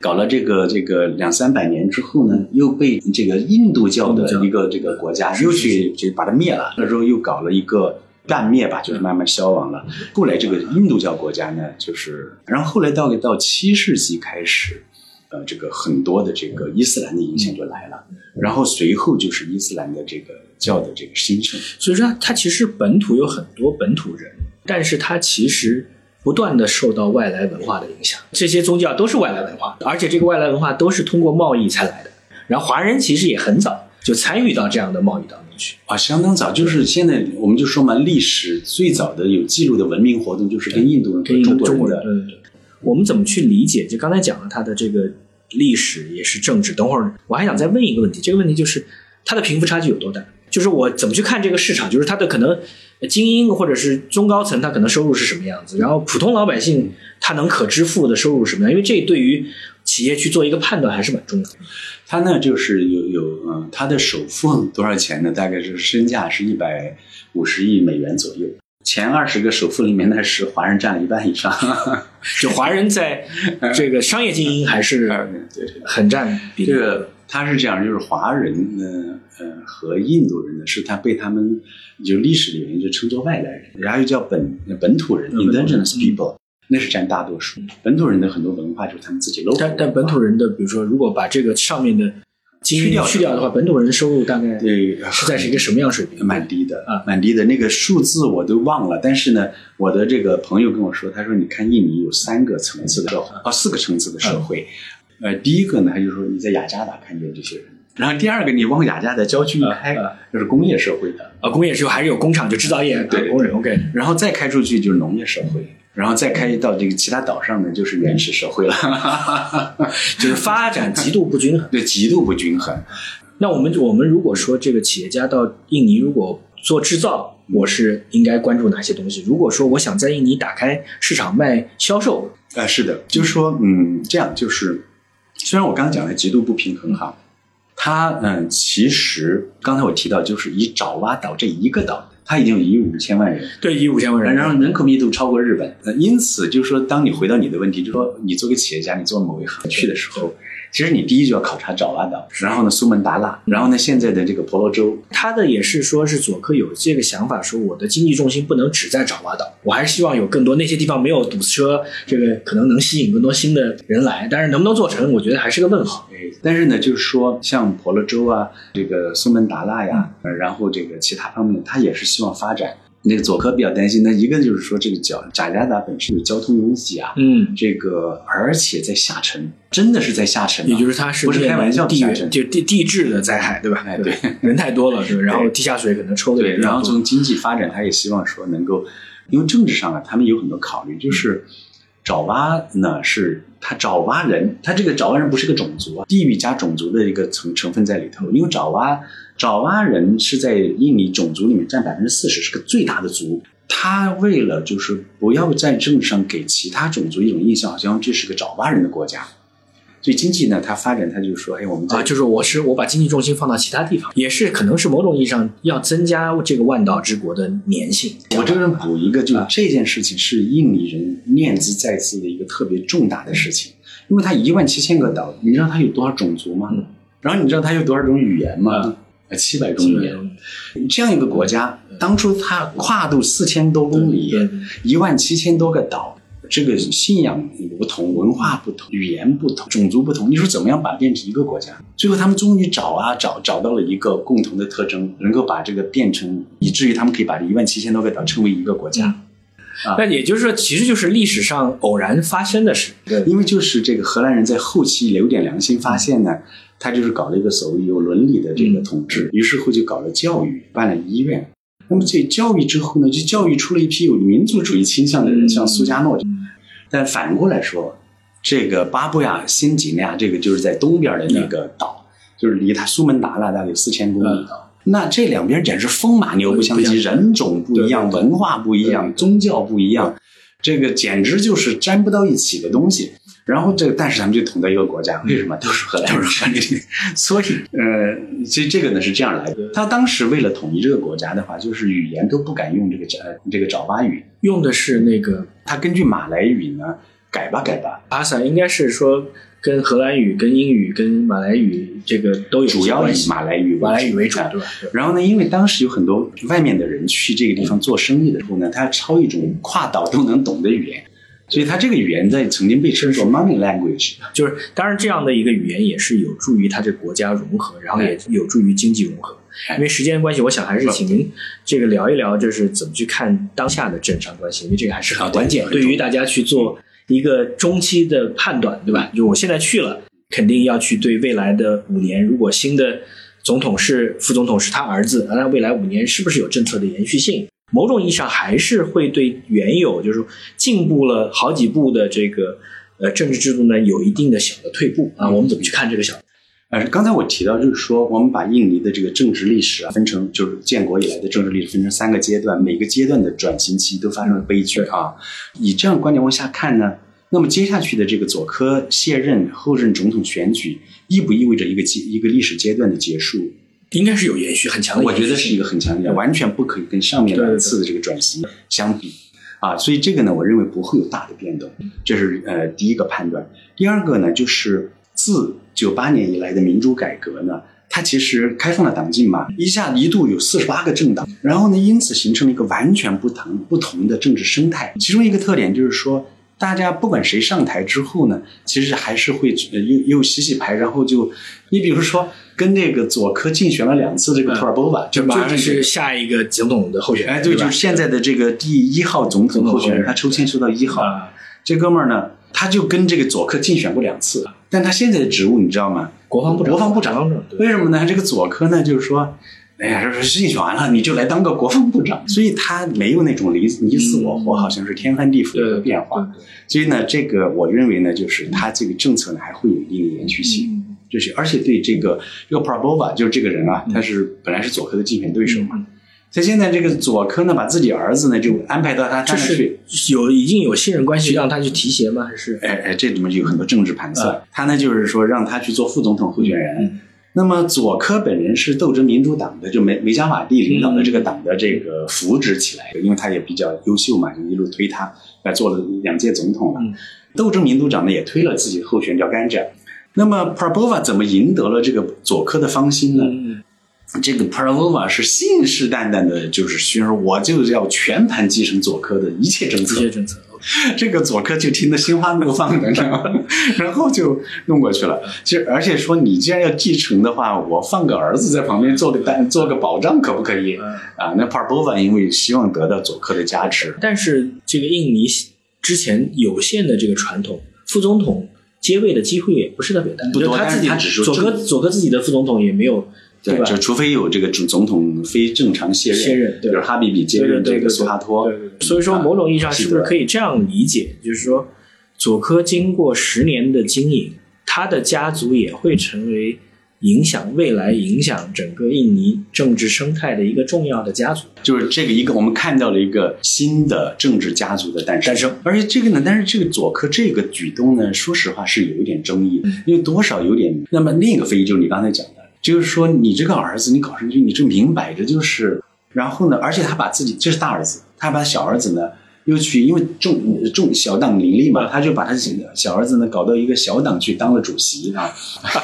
搞了这个这个两三百年之后呢，又被这个印度教的一个这个国家又去就把它灭了。那时候又搞了一个。半灭吧，就是慢慢消亡了。后来这个印度教国家呢，就是，然后后来到到七世纪开始，呃，这个很多的这个伊斯兰的影响就来了。然后随后就是伊斯兰的这个教的这个兴盛。所以说，它其实本土有很多本土人，但是它其实不断的受到外来文化的影响。这些宗教都是外来文化，而且这个外来文化都是通过贸易才来的。然后华人其实也很早就参与到这样的贸易当中去。啊，相当早，就是现在我们就说嘛，历史最早的有记录的文明活动就是跟印度人、跟中国人的。对对对，我们怎么去理解？就刚才讲了它的这个历史也是政治。等会儿我还想再问一个问题，这个问题就是它的贫富差距有多大？就是我怎么去看这个市场？就是它的可能精英或者是中高层，他可能收入是什么样子？然后普通老百姓他能可支付的收入什么样？因为这对于企业去做一个判断还是蛮重要的。他呢，就是有有嗯，他的首付多少钱呢？大概是身价是一百五十亿美元左右。前二十个首富里面，呢是华人占了一半以上。就华人在这个商业精英还是很占比。这个他是这样，就是华人呢，呃，和印度人呢，是他被他们就历史里面就称作外来人，然后又叫本本土人 （indigenous people），那是占大多数。本土人的很多文化就是他们自己 local。但但本土人的，比如说，如果把这个上面的。去掉去掉的话，本土人收入大概对是在是一个什么样水平？蛮低的啊，蛮低的。那个数字我都忘了，但是呢，我的这个朋友跟我说，他说你看印尼有三个层次的社会哦，四个层次的社会。呃，第一个呢，他就说你在雅加达看见这些人，然后第二个你往雅加达郊区一开，就是工业社会的啊，工业社会还是有工厂，就制造业对工人 OK，然后再开出去就是农业社会。然后再开到这个其他岛上呢，就是原始社会了，就是发展极度不均衡，对，极度不均衡。那我们我们如果说这个企业家到印尼如果做制造，我是应该关注哪些东西？如果说我想在印尼打开市场卖销售，呃，是的，就是说，嗯，这样就是，虽然我刚刚讲的极度不平衡哈，它嗯，其实刚才我提到就是以爪哇岛这一个岛。它已经有一亿五千万人，对，一亿五千万人，然后人口密度超过日本。因此，就是说，当你回到你的问题，就是说，你做个企业家，你做某一行去的时候，其实你第一就要考察爪哇岛，然后呢苏门答腊，然后呢现在的这个婆罗洲，他的也是说是佐科有这个想法，说我的经济重心不能只在爪哇岛，我还是希望有更多那些地方没有堵车，这个可能能吸引更多新的人来，但是能不能做成，我觉得还是个问号。哎，但是呢，就是说像婆罗洲啊，这个苏门答腊呀，呃然后这个其他方面，他也是希望发展。那个佐科比较担心，那一个就是说这个角贾加达本身有交通拥挤啊，嗯，这个而且在下沉，真的是在下沉。啊，也就是它是不是开玩笑地下沉。缘就地地质的灾害，对吧？哎对，人太多了，是吧？然后地下水可能抽的也对，然后从经济发展，他也希望说能够，因为政治上啊，他们有很多考虑，就是爪哇呢是他爪哇人，他这个爪哇人不是个种族啊，地域加种族的一个成成分在里头，因为爪哇爪哇人是在印尼种族里面占百分之四十，是个最大的族。他为了就是不要在政治上给其他种族一种印象，好像这是个爪哇人的国家，所以经济呢，它发展，它就说，哎，我们啊，就是我是我把经济重心放到其他地方，也是可能是某种意义上要增加这个万岛之国的粘性。我这边补一个，就是啊这件事情是印尼人念兹在兹的一个特别重大的事情，因为它一万七千个岛，你知道它有多少种族吗？嗯然后你知道它有多少种语言吗嗯？呃，七百种语言。这样一个国家，当初它跨度四千多公里对，一万七千多个岛，这个信仰不同，文化不同，语言不同，种族不同，你说怎么样把它变成一个国家？最后他们终于找啊找，找到了一个共同的特征，能够把这个变成，以至于他们可以把这一万七千多个岛称为一个国家。那也就是说，其实就是历史上偶然发生的事。对，因为就是这个荷兰人在后期有点良心，发现呢，他就是搞了一个所谓有伦理的这个统治，于是乎就搞了教育，办了医院。那么这教育之后呢，就教育出了一批有民族主义倾向的人，嗯像苏加诺。但反过来说，这个巴布亚新几内亚这个就是在东边的那个岛，就是离它苏门答腊大概有四千公里的。那这两边简直风马牛不相及，人种不一样，文化不一样，宗教不一样，这个简直就是沾不到一起的东西。然后这个，但是咱们就统在一个国家，为什么都是荷兰人？所以，呃，其实这个呢是这样来的。他当时为了统一这个国家的话，就是语言都不敢用这个爪这个爪哇语，用的是那个他根据马来语呢改吧改吧，阿萨，应该是说跟荷兰语、跟英语、跟马来语这个都有主要以马来语马来语为主，啊对吧？然后呢，因为当时有很多外面的人去这个地方做生意的时候呢，他要抄一种跨岛都能懂的语言，所以他这个语言在曾经被称作 money language。就是当然这样的一个语言也是有助于它这个国家融合，然后也有助于经济融合。哎因为时间关系，我想还是请您这个聊一聊，就是怎么去看当下的政商关系，因为这个还是很关键，对于大家去做一个中期的判断，对吧？就我现在去了，肯定要去对未来的五年，如果新的总统是副总统是他儿子，那未来五年是不是有政策的延续性？某种意义上还是会对原有就是说进步了好几步的这个呃政治制度呢有一定的小的退步啊。我们怎么去看这个小？呃，刚才我提到，就是说，我们把印尼的这个政治历史啊，分成就是建国以来的政治历史分成三个阶段，每个阶段的转型期都发生了悲剧啊。以这样的观点往下看呢，那么接下去的这个佐科卸任后任总统选举，意不意味着一个阶一个历史阶段的结束？应该是有延续很强的我延续性，觉得是一个很强烈，完全不可以跟上面两次的这个转型相比啊。所以这个呢，我认为不会有大的变动，这是呃第一个判断。第二个呢，就是自九八年以来的民主改革呢，它其实开放了党禁嘛，一下一度有四十八个政党，然后呢，因此形成了一个完全不同不同的政治生态。其中一个特点就是说。大家不管谁上台之后呢，其实还是会呃又又洗洗牌，然后就，你比如说跟那个佐科竞选了两次这个托尔波瓦，就马上是下一个总统的候选人，哎，对，就是现在的这个第一号总统候选人，他抽签抽到一号。啊，这哥们儿呢，他就跟这个佐科竞选过两次，但他现在的职务你知道吗？国防部长，国防部长。为什么呢？这个佐科呢，就是说，哎呀，这是竞选完了，你就来当个国防部长，所以他没有那种你你死我活，好像是天翻地覆的一个变化。对所以呢，这个我认为呢，就是他这个政策呢还会有一定的延续性。嗯就是而且对这个这个 Prabova 就是这个人啊，他是本来是佐科的竞选对手嘛。嗯他现在这个佐科呢，把自己儿子呢就安排到他这是有已经有信任关系让他去提携吗？还是哎哎，这里面有很多政治盘算。他呢就是说让他去做副总统候选人。嗯那么佐科本人是斗争民主党的，就梅梅加瓦蒂领导的这个党的这个扶植起来的，因为他也比较优秀嘛，就一路推他，来做了两届总统了。嗯斗争民主党呢也推了自己候选叫甘蔗。那么 Prabhova 怎么赢得了这个佐科的芳心呢？嗯这个 Prabhova 是信誓旦旦的，就是宣说我就要全盘继承佐科的一切政策。一切政策，这个佐科就听得心花怒放的，你知道吗？然后就弄过去了。其实，而且说你既然要继承的话，我放个儿子在旁边做个担做个保障，可不可以？嗯啊，那 Prabhova 因为希望得到佐科的加持，但是这个印尼之前有限的这个传统，副总统接位的机会也不是特别大，不多就是他自己他只是佐科正佐科自己的副总统也没有，吧？就除非有这个总总统非正常卸任，卸任对比如哈比比接任这个苏哈托，对对对，所以说某种意义上是不是可以这样理解，就是说佐科经过十年的经营，他的家族也会成为影响未来影响整个印尼政治生态的一个重要的家族。就是这个一个我们看到了一个新的政治家族的诞生，诞生而且这个呢，但是这个佐科这个举动呢，说实话是有一点争议，嗯因为多少有点。那么另一个非议就是你刚才讲的，就是说你这个儿子你搞上去，你这明摆着就是，然后呢，而且他把自己这是大儿子，他把小儿子呢。又去，因为众众小党林立嘛，他就把他小儿子呢搞到一个小党去当了主席啊，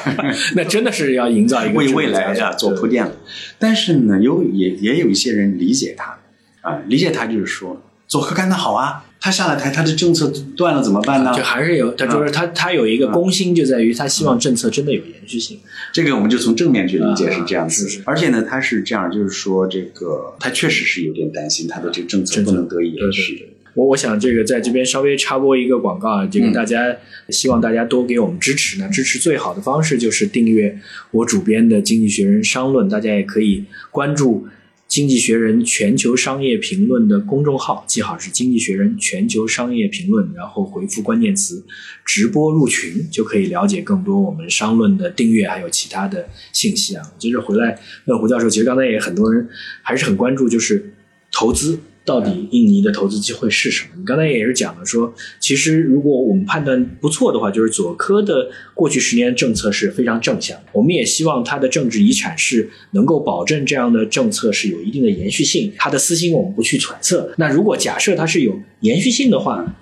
那真的是要营造一个为未来啊做铺垫了。但是呢，有也也有一些人理解他啊，理解他就是说，佐科干得好啊，他下了台，他的政策断了怎么办呢？就还是有，他就是他他有一个公心，就在于他希望政策真的有延续性。这个我们就从正面去理解是这样子，而且呢，他是这样，就是说这个他确实是有点担心他的这个政策不能得以延续。我我想这个在这边稍微插播一个广告啊，这个嗯大家、希望大家多给我们支持呢。支持最好的方式就是订阅我主编的《经济学人商论》，大家也可以关注《经济学人全球商业评论》的公众号，记好是《经济学人全球商业评论》，然后回复关键词“直播入群”，就可以了解更多我们商论的订阅还有其他的信息啊。接着回来，问胡教授，其实刚才也很多人还是很关注，就是投资。到底印尼的投资机会是什么？你刚才也是讲了说，其实如果我们判断不错的话，就是佐科的过去十年政策是非常正向。我们也希望他的政治遗产是能够保证这样的政策是有一定的延续性。他的私心我们不去揣测。那如果假设它是有延续性的话，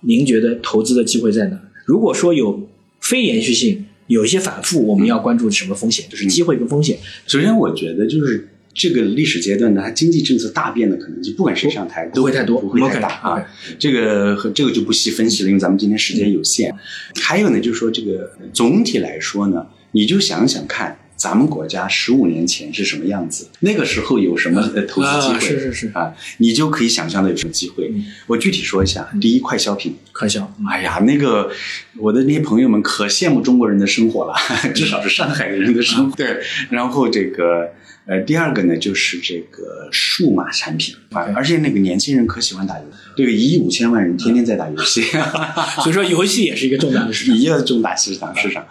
您觉得投资的机会在哪？如果说有非延续性，有一些反复，我们要关注什么风险？就是机会跟风险。首先，我觉得就是这个历史阶段呢，它经济政策大变的可能性，不管谁上台都会太多，不会太大啊。这个和这个就不细分析了，因为咱们今天时间有限。还有呢，就是说这个总体来说呢，你就想想看，咱们国家十五年前是什么样子，那个时候有什么呃投资机会？啊、是是是啊，你就可以想象的有什么机会。嗯、我具体说一下，第一，快消品，快消。哎呀，那个我的那些朋友们可羡慕中国人的生活了，至少是上海人的生活。对，然后这个。呃，第二个呢，就是这个数码产品啊，而且那个年轻人可喜欢打游戏，这个一亿五千万人天天在打游戏，所以说游戏也是一个重大的市场，一个重大市场市场。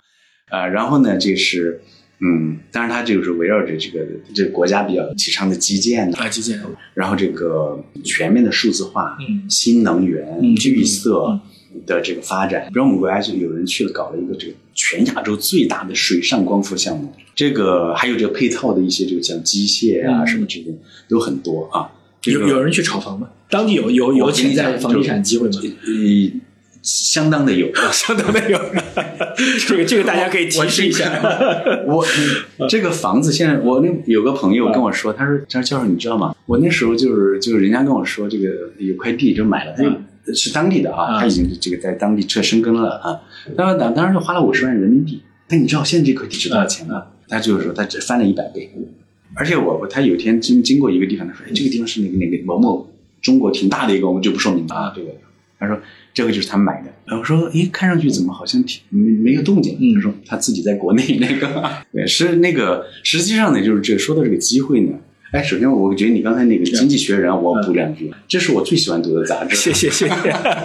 啊，然后呢，这是嗯，当然它就是围绕着这个这个国家比较提倡的基建啊，基建，然后这个全面的数字化、嗯，新能源、嗯、绿色的这个发展。比如我们国家就有人去了搞了一个这个全亚洲最大的水上光伏项目。这个还有这个配套的一些，这个像机械啊、嗯、什么这些都很多啊。这有有人去炒房吗？当地有有有潜在房地产机会吗？呃，相当的有，相当的有。这个这个大家可以提示一下。我 这个房子现在，我那有个朋友跟我说，他说：“他说教授，你知道吗？我那时候就是就是人家跟我说，这个有块地就买了，他是当地的啊，他已经这个在当地彻生根了啊。当然当然就花了五十万人民币。但你知道现在这块地值多少钱吗？”他就是说，他只翻了一百倍，而且我他有一天经经过一个地方，他说：“哎，这个地方是那个那个某某中国挺大的一个，我们就不说名了啊。”这个他说这个就是他买的。然后我说：“诶，看上去怎么好像挺没没个动静？”他说他自己在国内那个，对，是那个实际上呢，就是这说到这个机会呢。哎，首先我觉得你刚才那个《经济学人》，我补两句，这是我最喜欢读的杂志。谢谢谢谢。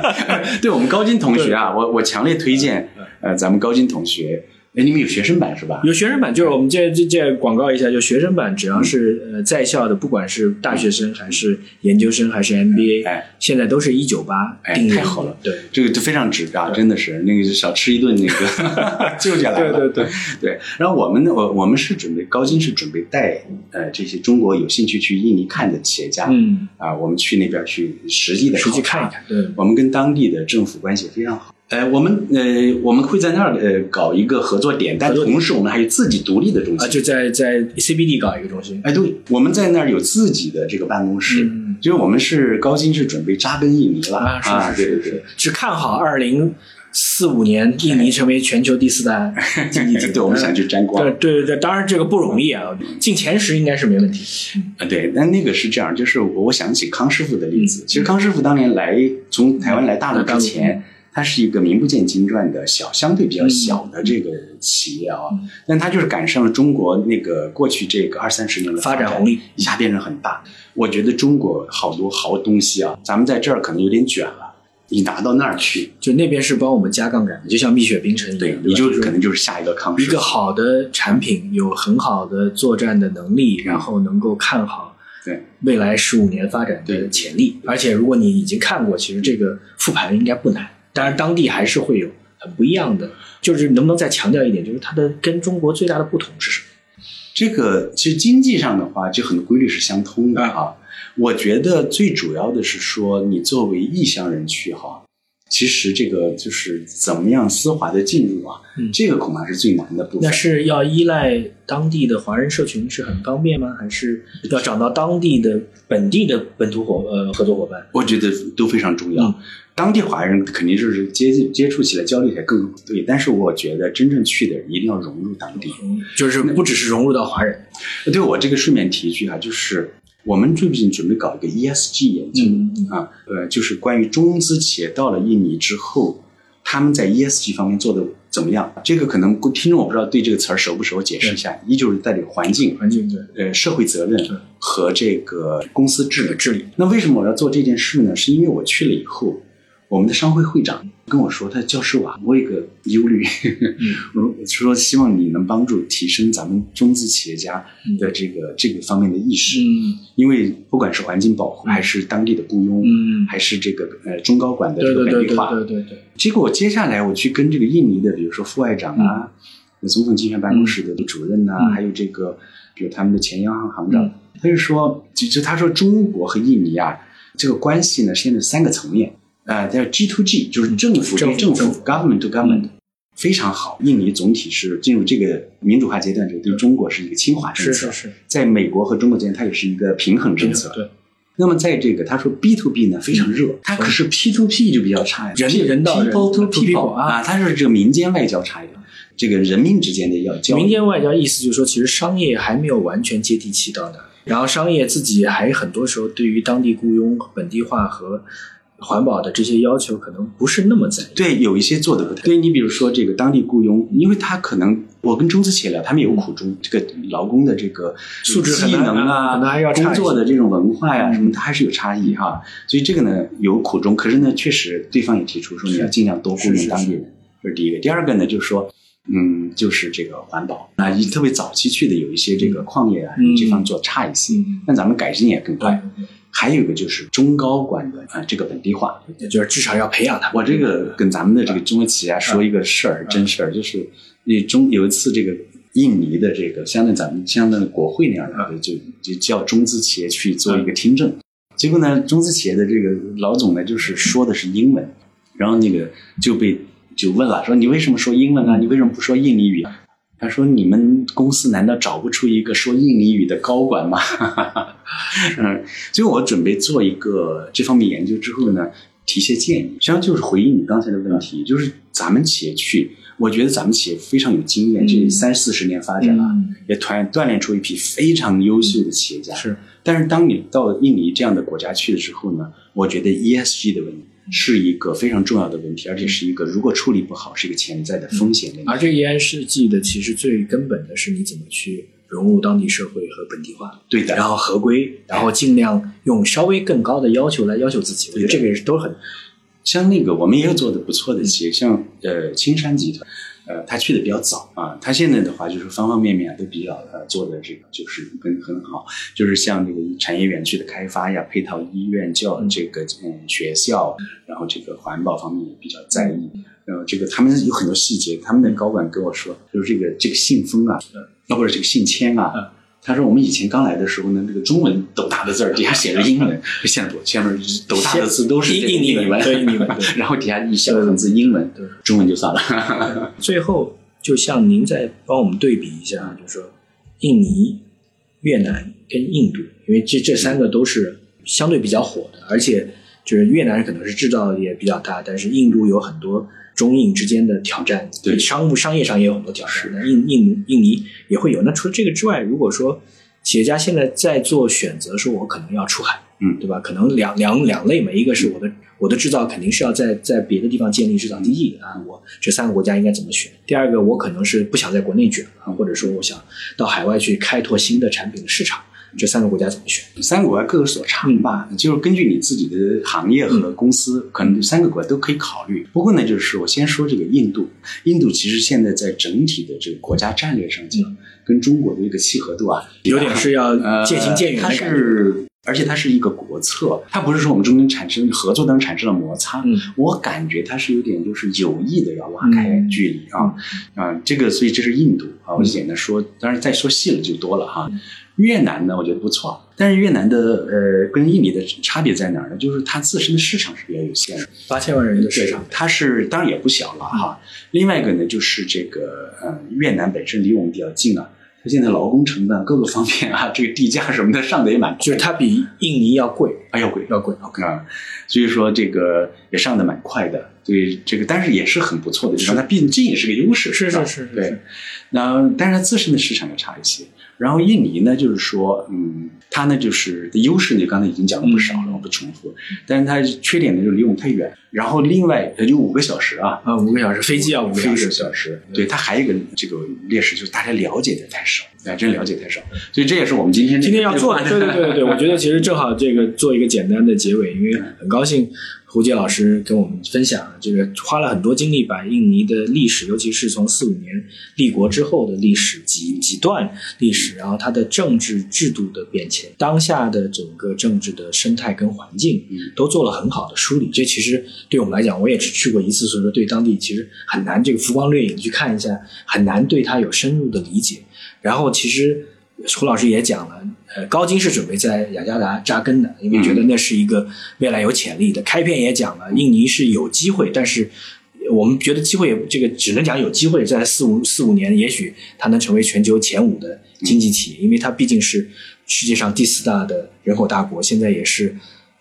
对我们高金同学啊，我我强烈推荐呃咱们高金同学。哎，你们有学生版是吧？有学生版，就是我们这这这广告一下，就学生版，只要是呃在校的，不管是大学生还是研究生还是 MBA，哎，现在都是一九八，哎，太好了，对，这个就非常值啊，真的是那个少吃一顿那个救下来了，对对对 对。然后我们呢，我我们是准备高金是准备带呃这些中国有兴趣去印尼看的企业家，嗯啊，我们去那边去实际的实际看一看，对，我们跟当地的政府关系非常好。呃，我们呃我们会在那儿呃搞一个合作点，但同时我们还有自己独立的中心啊，就在在 CBD 搞一个中心。哎，对，我们在那儿有自己的这个办公室，嗯就是我们是高金是准备扎根印尼了啊，是是是对对对。是，是看好二零四五年印尼成为全球第四大 经济体。对，我们想去沾光。对对对对，当然这个不容易啊，进前十应该是没问题。啊，对，但那个是这样，就是我我想起康师傅的例子。嗯其实康师傅当年来从台湾来大陆之前，他是一个名不见经传的小，相对比较小的这个企业啊，嗯但它就是赶上了中国那个过去这个二三十年的发展红利，一下变成很大。我觉得中国好多好东西啊，咱们在这儿可能有点卷了，你拿到那儿去，就那边是帮我们加杠杆的，就像蜜雪冰城一样，对你就是可能就是下一个康师傅。一个好的产品，有很好的作战的能力，然后能够看好对未来十五年发展的潜力。而且如果你已经看过，其实这个复盘应该不难。当然，当地还是会有很不一样的。就是能不能再强调一点，就是它的跟中国最大的不同是什么？这个其实经济上的话，就很多规律是相通的啊。我觉得最主要的是说，你作为异乡人去哈，其实这个就是怎么样丝滑的进入啊，嗯这个恐怕是最难的部分。那是要依赖当地的华人社群是很方便吗？还是要找到当地的本地的本土伙呃合作伙伴？我觉得都非常重要。嗯当地华人肯定就是接接触起来交流起来更对，但是我觉得真正去的人一定要融入当地。嗯，就是不只是融入到华人，对我这个顺便提一句啊，就是我们最近准备搞一个 ESG 研究、啊，呃，就是关于中资企业到了印尼之后，他们在 ESG 方面做的怎么样？这个可能听众我不知道对这个词儿熟不熟，解释一下。一就是在这个环境、环境对呃社会责任对和这个公司治理。治理。那为什么我要做这件事呢？是因为我去了以后，我们的商会会长跟我说，他教授啊，我有个忧虑，我说希望你能帮助提升咱们中资企业家的这个、这个方面的意识，嗯。因为不管是环境保护，嗯。还是当地的雇佣，嗯，还是这个呃中高管的这个对对对对本地化，对对对，结果我接下来我去跟这个印尼的，比如说副外长啊、总统竞选办公室的主任呐、嗯。还有这个，比如他们的前央行行长，嗯。他就说，就就他说中国和印尼啊，这个关系呢，现在三个层面，啊、叫 G to G，就是政府对政府 （government to government）、嗯。非常好。印尼总体是进入这个民主化阶段之后，对中国是一个亲华政策，是是是，在美国和中国之间，它也是一个平衡政策。对，那么在这个他说 B to B 呢非常热，它可是 P to P 就比较差呀，人人到人 people to people 啊。啊，它是这个民间外交差一点，这个人民之间的要交民间外交意思就是说，其实商业还没有完全接地气到那儿，然后商业自己还很多时候对于当地雇佣、本地化和环保的这些要求可能不是那么在意。对，有一些做的不太对。你比如说这个当地雇佣，因为他可能我跟中资企业聊，他们有苦衷，这个劳工的这个素质技能啊工作的这种文化呀、嗯什么，它还是有差异哈。所以这个呢有苦衷，可是呢，确实对方也提出说你要尽量多雇佣当地人，这是第一个。第二个呢，就是说。嗯，就是这个环保啊，一特别早期去的有一些这个矿业啊，嗯这方做差一些，嗯，但咱们改进也更快。对，还有一个就是中高管的啊，这个本地化，也就是至少要培养他们。我这个跟咱们的这个中国企业家说一个事儿，真事儿，就是那中有一次这个印尼的这个相当于咱们相当于国会那样的，就就叫中资企业去做一个听证，结果呢，中资企业的这个老总呢，就是说的是英文，然后那个就被就问了，说你为什么说英文啊？你为什么不说印尼语啊？他说：“你们公司难道找不出一个说印尼语的高管吗？” 嗯，所以我准备做一个这方面研究之后呢，提些建议。实际上就是回应你刚才的问题，就是咱们企业去，我觉得咱们企业非常有经验，嗯这三四十年发展了，嗯也团锻炼出一批非常优秀的企业家。是，但是当你到印尼这样的国家去的时候呢，我觉得 ESG 的问题是一个非常重要的问题，而且是一个如果处理不好，是一个潜在的风险问题。而这 AI 设计的其实最根本的是你怎么去融入当地社会和本地化，对的，然后合规，然后尽量用稍微更高的要求来要求自己。我觉得这个也是都很像那个我们也有做的不错的企业，像呃青山集团，呃他去的比较早啊，他现在的话就是方方面面都比较呃做的这个就是很很好，就是像这个产业园区的开发呀、配套医院、教嗯这个嗯学校，然后这个环保方面也比较在意。然后这个他们有很多细节，他们的高管跟我说，就是这个这个信封啊，啊不是这个信签啊嗯，他说我们以前刚来的时候呢，这个中文斗大的字儿底下写着英文，现在不，前面斗大的字都是这个印尼文，对印尼文对然后底下一小横字英文，对中文就算了。最后，就像您再帮我们对比一下，就是说印尼、越南跟印度，因为这这三个都是相对比较火的，而且就是越南可能是制造也比较大，但是印度有很多中印之间的挑战，对商务商业上也有很多挑战。那印印印尼也会有。那除了这个之外，如果说企业家现在在做选择，说我可能要出海，嗯对吧？可能两两两类嘛，一个是我的我的制造肯定是要在在别的地方建立制造基地啊，我这三个国家应该怎么选？第二个，我可能是不想在国内卷啊，或者说我想到海外去开拓新的产品的市场，这三个国家怎么选？三个国家各有所长吧，就是根据你自己的行业和公司，可能三个国家都可以考虑。不过呢，就是我先说这个印度，印度其实现在在整体的这个国家战略上讲，跟中国的一个契合度啊，有点是要渐行渐远的呃它感觉。是。而且它是一个国策，它不是说我们中间产生合作当中产生了摩擦，嗯我感觉它是有点就是有意的要拉开嗯距离啊、啊，这个所以这是印度啊，我就简单说，当然再说细了就多了哈。越南呢，我觉得不错，但是越南的呃跟印尼的差别在哪儿呢？就是它自身的市场是比较有限的，八千万人的市场，，它是当然也不小了哈。另外一个呢，就是这个呃越南本身离我们比较近啊，它现在劳工成本各个方面啊，这个地价什么的上的也蛮快，就是它比印尼要贵，哎要贵要贵。OK，啊，所以说这个也上的蛮快的，所以这个但是也是很不错的地方，它毕竟这也是个优势，是吧是是是对。那但是它自身的市场要差一些。然后印尼呢，就是说，嗯，它呢就是的优势呢，刚才已经讲了不少了，嗯我不重复。但是它缺点呢，就是离我们太远。然后另外也就五个小时啊，啊，五个小时飞机要五个小时小时。对，它还有一个这个劣势，就是大家了解的太少，哎，真了解太少。所以这也是我们今天今天要做 的，对对对对对，我觉得其实正好这个做一个简单的结尾，因为很高兴胡杰老师跟我们分享这个花了很多精力把印尼的历史，尤其是从四五年立国之后的历史几几段历史，然后它的政治制度的变迁，当下的整个政治的生态跟环境嗯都做了很好的梳理。这其实对我们来讲，我也只去过一次，所以说对当地其实很难这个浮光掠影去看一下，很难对它有深入的理解。然后其实胡老师也讲了，呃，高金是准备在雅加达扎根的，因为觉得那是一个未来有潜力的。开篇也讲了，印尼是有机会，但是我们觉得机会也这个只能讲有机会，在四五四五年，也许它能成为全球前五的经济体，因为它毕竟是世界上第四大的人口大国，现在也是。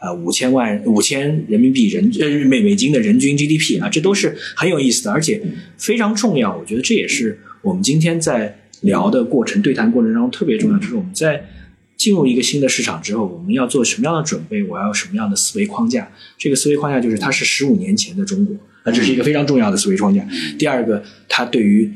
呃，五千万五千人民币人呃美美金的人均 GDP 啊，这都是很有意思的，而且非常重要。我觉得这也是我们今天在聊的过程、对谈过程当中特别重要，就是我们在进入一个新的市场之后，我们要做什么样的准备？我要有什么样的思维框架？这个思维框架就是它是十五年前的中国，那这是一个非常重要的思维框架。第二个，它对于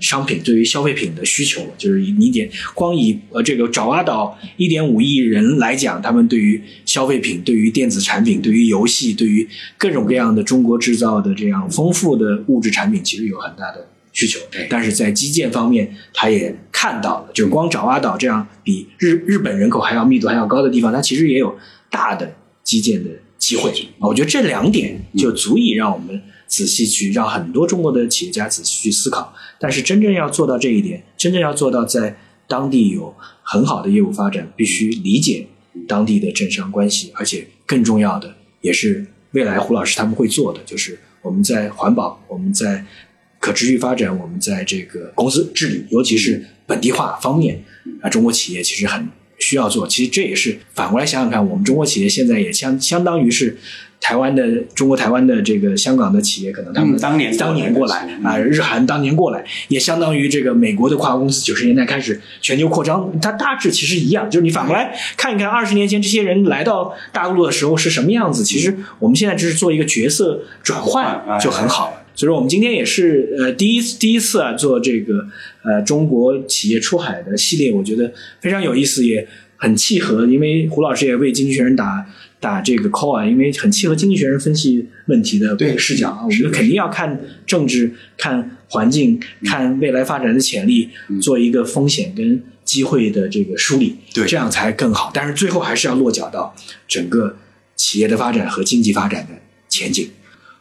商品、对于消费品的需求，就是你点光以呃这个爪哇岛一点五亿人来讲，他们对于消费品、对于电子产品、对于游戏、对于各种各样的中国制造的这样丰富的物质产品，其实有很大的需求。但是在基建方面，他也看到了，就是光爪哇岛这样比日日本人口还要密度还要高的地方，它其实也有大的基建的机会。啊，我觉得这两点就足以让我们仔细去让很多中国的企业家仔细去思考。但是真正要做到这一点，真正要做到在当地有很好的业务发展，必须理解当地的政商关系，而且更重要的也是未来胡老师他们会做的，就是我们在环保，我们在可持续发展，我们在这个公司治理，尤其是本地化方面啊，中国企业其实很需要做。其实这也是反过来想想看，我们中国企业现在也相相当于是台湾的中国台湾的这个香港的企业，可能他们嗯当年当年过来嗯啊，日韩当年过来，也相当于这个美国的跨国公司九十年代开始全球扩张，它大致其实一样。就是你反过来看一看，二十年前这些人来到大陆的时候是什么样子，其实我们现在只是做一个角色转换就很好。所以说，我们今天也是呃第一第一次啊做这个呃中国企业出海的系列，我觉得非常有意思，也很契合。因为胡老师也为《经济学人》打打这个 call 啊，因为很契合《经济学人》分析问题的对视角啊。我们肯定要看政治、看环境、看未来发展的潜力，做一个风险跟机会的这个梳理，对这样才更好。但是最后还是要落脚到整个企业的发展和经济发展的前景。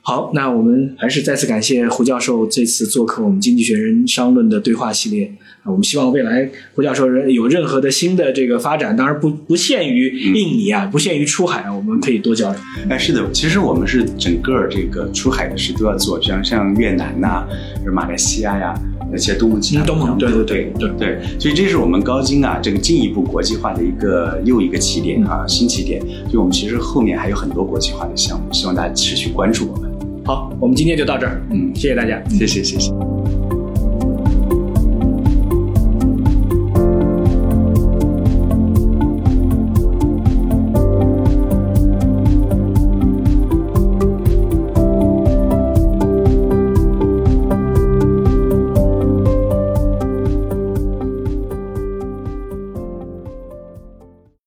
好，那我们还是再次感谢胡教授这次做客我们《经济学人商论》的对话系列啊。我们希望未来胡教授有任何的新的这个发展，当然不不限于印尼啊，不限于出海啊，我们可以多交流。哎，是的，其实我们是整个这个出海的事都要做，像像越南呐、马来西亚呀。那些东盟其他东盟，对对对对对，所以这是我们高精啊，这个进一步国际化的一个又一个起点啊，新起点。就我们其实后面还有很多国际化的项目，希望大家持续关注我们。好，我们今天就到这儿，嗯，谢谢大家，谢谢谢谢。